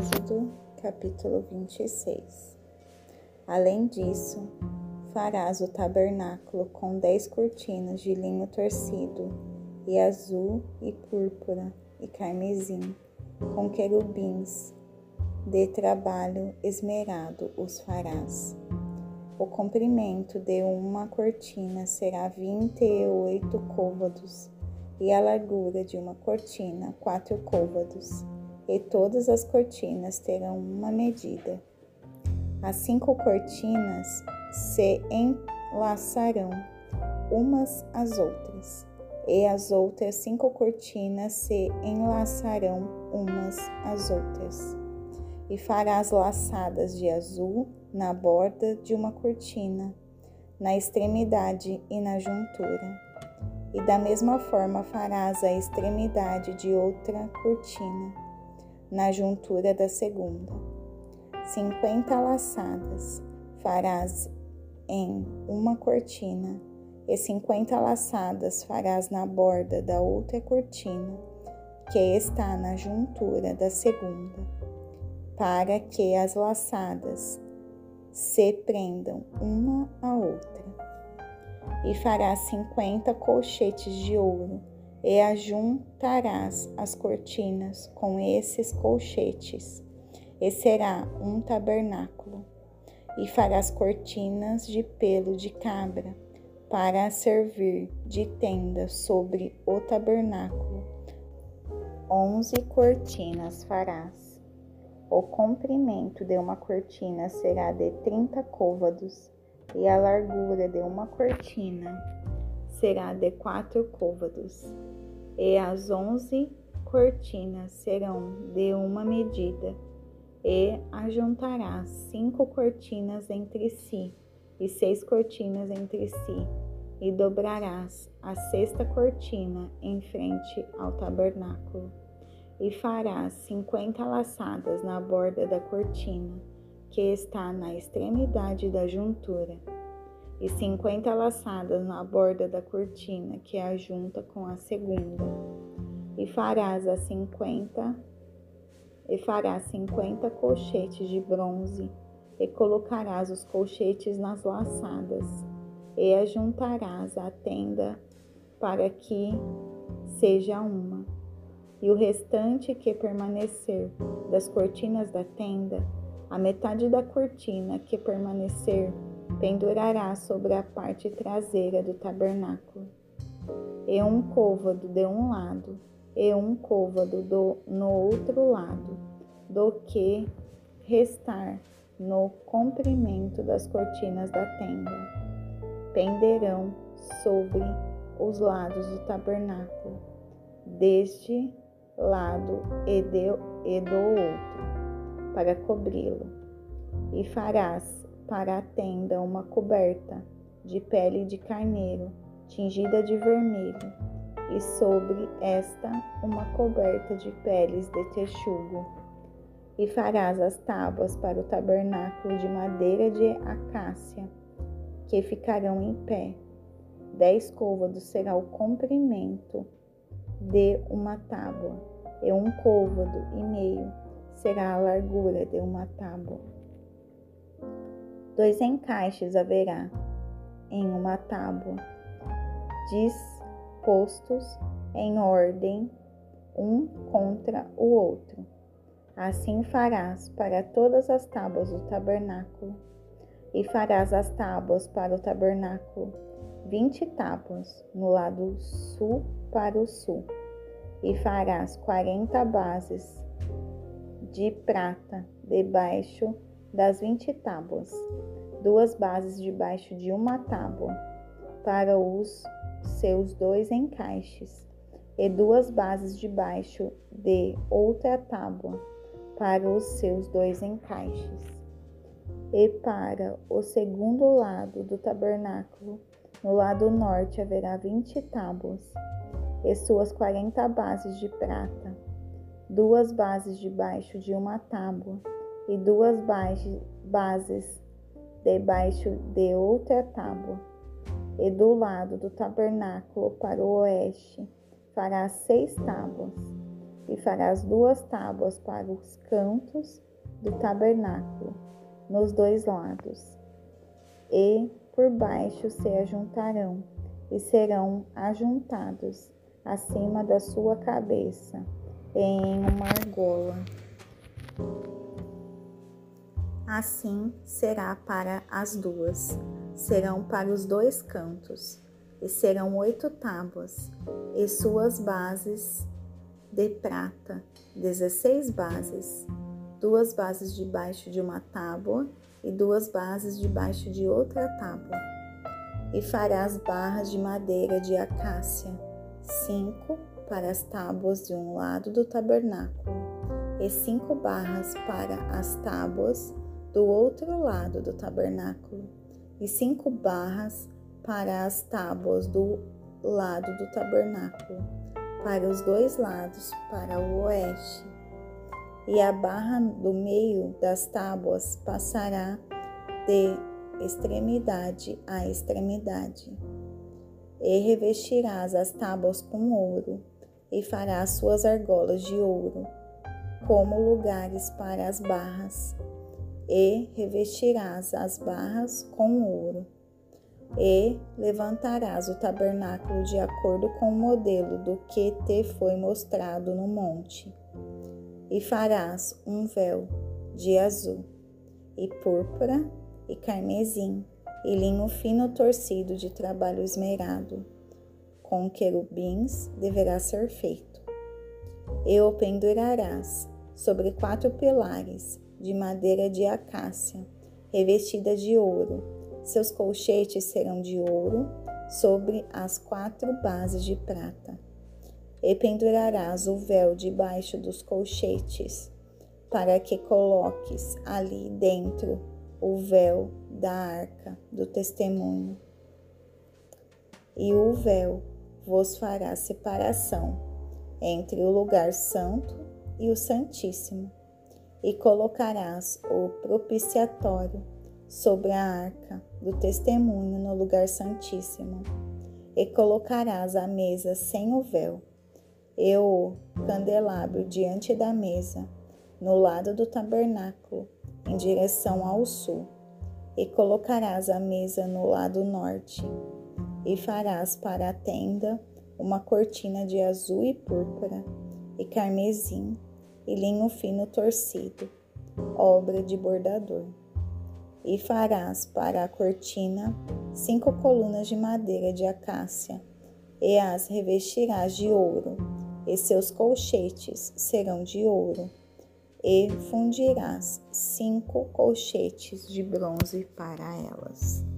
Êxodo, capítulo 26. Além disso, farás o tabernáculo com dez cortinas de linho torcido, e azul, e púrpura, e carmesim, com querubins, de trabalho esmerado os farás. O comprimento de uma cortina será vinte e oito côvados, e a largura de uma cortina quatro côvados, e todas as cortinas terão uma medida. As cinco cortinas se enlaçarão umas às outras, e as outras cinco cortinas se enlaçarão umas às outras. E farás laçadas de azul na borda de uma cortina, na extremidade e na juntura. E da mesma forma farás a extremidade de outra cortina, na juntura da segunda. Cinquenta laçadas farás em uma cortina, e cinquenta laçadas farás na borda da outra cortina, que está na juntura da segunda, para que as laçadas se prendam uma à outra. E farás cinquenta colchetes de ouro, e ajuntarás as cortinas com esses colchetes, e será um tabernáculo. E farás cortinas de pelo de cabra, para servir de tenda sobre o tabernáculo. Onze cortinas farás o comprimento de uma cortina será de 30 côvados e a largura de uma cortina será de 4 côvados. E as 11 cortinas serão de uma medida, e ajuntarás cinco cortinas entre si e seis cortinas entre si, e dobrarás a sexta cortina em frente ao tabernáculo e farás cinquenta laçadas na borda da cortina, que está na extremidade da juntura, e cinquenta laçadas na borda da cortina, que é a junta com a segunda. E farás as cinquenta e farás cinquenta colchetes de bronze, e colocarás os colchetes nas laçadas, e ajuntarás a tenda para que seja uma e o restante que permanecer das cortinas da tenda, a metade da cortina que permanecer, pendurará sobre a parte traseira do tabernáculo, e um côvado de um lado, e um côvado do, no outro lado, do que restar no comprimento das cortinas da tenda. Penderão sobre os lados do tabernáculo, deste lado e, de, e do outro, para cobri-lo. E farás para a tenda uma coberta de pele de carneiro, tingida de vermelho, e sobre esta uma coberta de peles de texugo. E farás as tábuas para o tabernáculo de madeira de acácia, que ficarão em pé. Dez côvados será o comprimento de uma tábua, e um côvado e meio será a largura de uma tábua. Dois encaixes haverá em uma tábua, dispostos em ordem um contra o outro. Assim farás para todas as tábuas do tabernáculo, e farás as tábuas para o tabernáculo, vinte tábuas no lado sul para o sul, e farás quarenta bases de prata debaixo das vinte tábuas, duas bases debaixo de uma tábua, para os seus dois encaixes, e duas bases debaixo de outra tábua, para os seus dois encaixes. E para o segundo lado do tabernáculo, no lado norte haverá vinte tábuas, e suas quarenta bases de prata, duas bases debaixo de uma tábua, e duas bases debaixo de outra tábua. E do lado do tabernáculo para o oeste fará seis tábuas, e farás duas tábuas para os cantos do tabernáculo, nos dois lados, e por baixo se ajuntarão e serão ajuntados acima da sua cabeça em uma argola. Assim será para as duas, serão para os dois cantos, e serão oito tábuas, e suas bases de prata, dezesseis bases, duas bases debaixo de uma tábua e duas bases debaixo de outra tábua. E farás barras de madeira de acácia, cinco para as tábuas de um lado do tabernáculo, e cinco barras para as tábuas do outro lado do tabernáculo, e cinco barras para as tábuas do lado do tabernáculo, para os dois lados, para o oeste. E a barra do meio das tábuas passará de extremidade a extremidade. E revestirás as tábuas com ouro, e farás suas argolas de ouro, como lugares para as barras e revestirás as barras com ouro, e levantarás o tabernáculo de acordo com o modelo do que te foi mostrado no monte, e farás um véu de azul, e púrpura, e carmesim, e linho fino torcido de trabalho esmerado, com querubins deverá ser feito. E o pendurarás sobre quatro pilares, de madeira de acácia, revestida de ouro. Seus colchetes serão de ouro sobre as quatro bases de prata. E pendurarás o véu debaixo dos colchetes, para que coloques ali dentro o véu da arca do testemunho. E o véu vos fará separação entre o lugar santo e o santíssimo e colocarás o propiciatório sobre a arca do testemunho no lugar santíssimo, e colocarás a mesa sem o véu, e o candelabro diante da mesa, no lado do tabernáculo, em direção ao sul, e colocarás a mesa no lado norte, e farás para a tenda uma cortina de azul e púrpura e carmesim e linho fino torcido, obra de bordador. E farás para a cortina cinco colunas de madeira de acácia, e as revestirás de ouro, e seus colchetes serão de ouro, e fundirás cinco colchetes de bronze para elas.